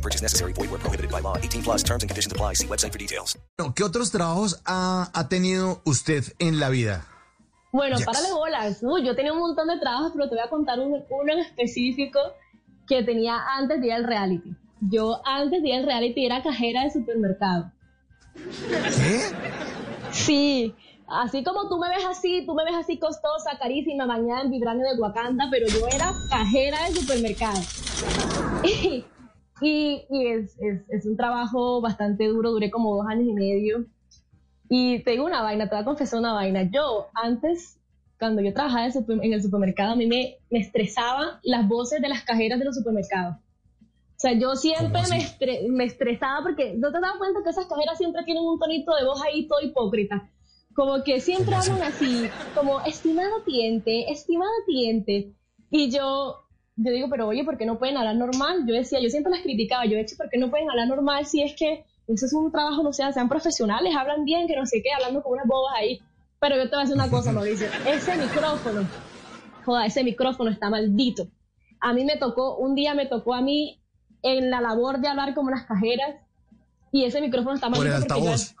No purchase necessary. Void where prohibited by law. 18 plus terms and conditions apply. See website for details. ¿Qué otros trabajos ha, ha tenido usted en la vida? Bueno, Yes. párale bolas. Uy, yo tenía un montón de trabajos, pero te voy a contar un- uno en específico que tenía antes de ir al reality. Yo antes de ir al reality era cajera de supermercado. ¿Qué? Sí, así como tú me ves así, tú me ves así costosa, carísima, bañada en vibranio de Wakanda, pero yo era cajera de supermercado. Y, y- es, es- es un trabajo bastante duro, duré como dos años y medio. Y te digo una vaina, te voy a confesar una vaina. Yo antes, cuando yo trabajaba en el, supermercado, a mí me, me estresaban las voces de las cajeras de los supermercados. O sea, yo siempre ¿Cómo me, estre- me estresaba porque no te das cuenta que esas cajeras siempre tienen un tonito de voz ahí todo hipócrita. Como que siempre hablan así, como estimado cliente, estimado cliente. Y yo, yo digo, pero oye, ¿por qué no pueden hablar normal? Yo decía, yo siempre las criticaba, yo he hecho, ¿por qué no pueden hablar normal si es que eso es un trabajo, no sé, sean profesionales, hablan bien, que no sé qué, hablando con unas bobas ahí. Pero yo te voy a decir una cosa, Mauricio, ese micrófono, joda, ese micrófono está maldito. A mí me tocó, un día me tocó a mí en la labor de hablar como las cajeras y ese micrófono está ¿Por maldito. el porque yo- altavoz?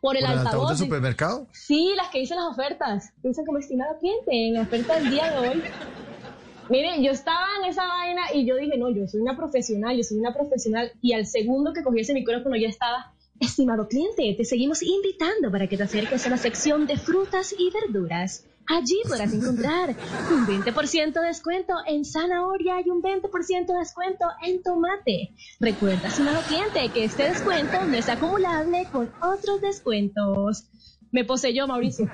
por el ¿Por el altavoz altavoz. del supermercado? Sí, las que dicen las ofertas. Dicen como estimado cliente en la oferta del día de hoy. Miren, yo estaba en esa vaina y yo dije, no, yo soy una profesional, yo soy una profesional. Y al segundo que cogí ese micrófono ya estaba, estimado cliente, te seguimos invitando para que te acerques a la sección de frutas y verduras. Allí podrás encontrar un 20% de descuento en zanahoria y un 20% de descuento en tomate. Recuerda, estimado cliente, que este descuento no es acumulable con otros descuentos. Me poseyó, Mauricio.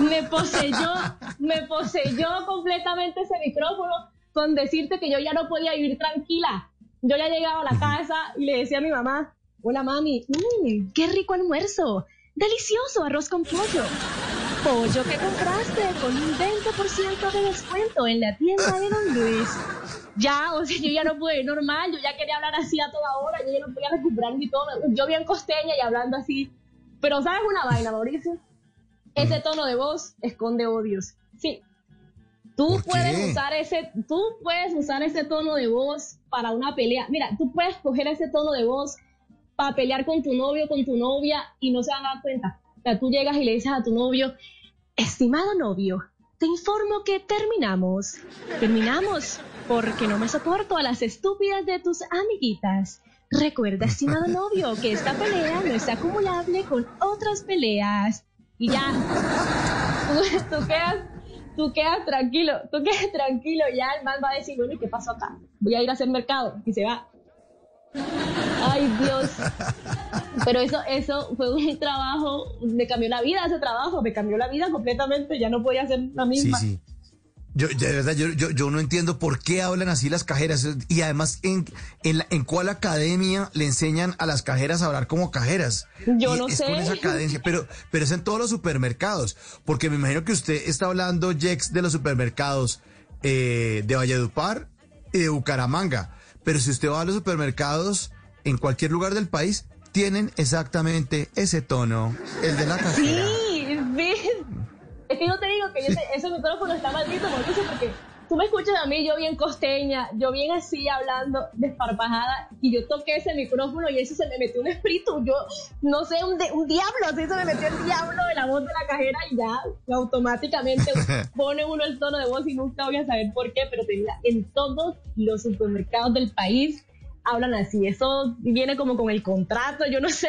Me poseyó, me poseyó completamente ese micrófono con decirte que yo ya no podía vivir tranquila. Yo ya llegaba a la casa y le decía a mi mamá, hola mami, "Mm, qué rico almuerzo, delicioso arroz con pollo. Pollo que compraste con un 20% de descuento en la tienda de Don Luis. Ya, o sea, yo ya no pude ir normal, yo ya quería hablar así a toda hora, yo ya no podía recuperar mi tono. Yo bien costeña y hablando así. Pero ¿sabes una vaina, Mauricio? Ese tono de voz esconde odios. Sí. Tú ¿Por puedes qué? usar ese, tú puedes usar ese tono de voz para una pelea. Mira, tú puedes coger ese tono de voz para pelear con tu novio, con tu novia y no se van a dar cuenta. O sea, tú llegas y le dices a tu novio, estimado novio, te informo que terminamos. Terminamos porque no me soporto a las estúpidas de tus amiguitas. Recuerda, estimado novio, que esta pelea no es acumulable con otras peleas. Y ya, tú, tú quedas, tú quedas tranquilo, tú quedas tranquilo. Ya el man va a decir, bueno, ¿y qué pasó acá? Voy a ir a hacer mercado. Y se va. Ay, Dios. Pero eso, eso fue un trabajo, me cambió la vida ese trabajo, me cambió la vida completamente, ya no podía ser la Sí, misma. sí. Yo, de verdad, yo, yo, yo no entiendo por qué hablan así las cajeras. Y además, ¿en, en, la- en cuál academia le enseñan a las cajeras a hablar como cajeras? Yo Y no es sé. con esa cadencia, pero, pero es en todos los supermercados. Porque me imagino que usted está hablando, Jex, de los supermercados eh, de Valledupar y de Bucaramanga. Pero si usted va a los supermercados en cualquier lugar del país, tienen exactamente ese tono, el de la cajera. Sí, sí. Es que yo te digo que yo te- ese micrófono está maldito, Mauricio, porque tú me escuchas a mí, yo bien costeña, yo bien así hablando, desparpajada, y yo toqué ese micrófono y eso se me metió un espíritu, yo no sé, un, de- un diablo, así se me metió el diablo de la voz de la cajera y ya automáticamente pone uno el tono de voz y nunca voy a saber por qué, pero en todos los supermercados del país hablan así, eso viene como con el contrato, yo no sé.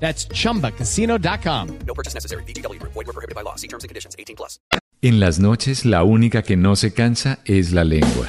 That's chumbacasino.com. No purchase necessary. VGW Group. Void were prohibited by law. See terms and conditions. 18 plus. En las noches, la única que no se cansa es la lengua.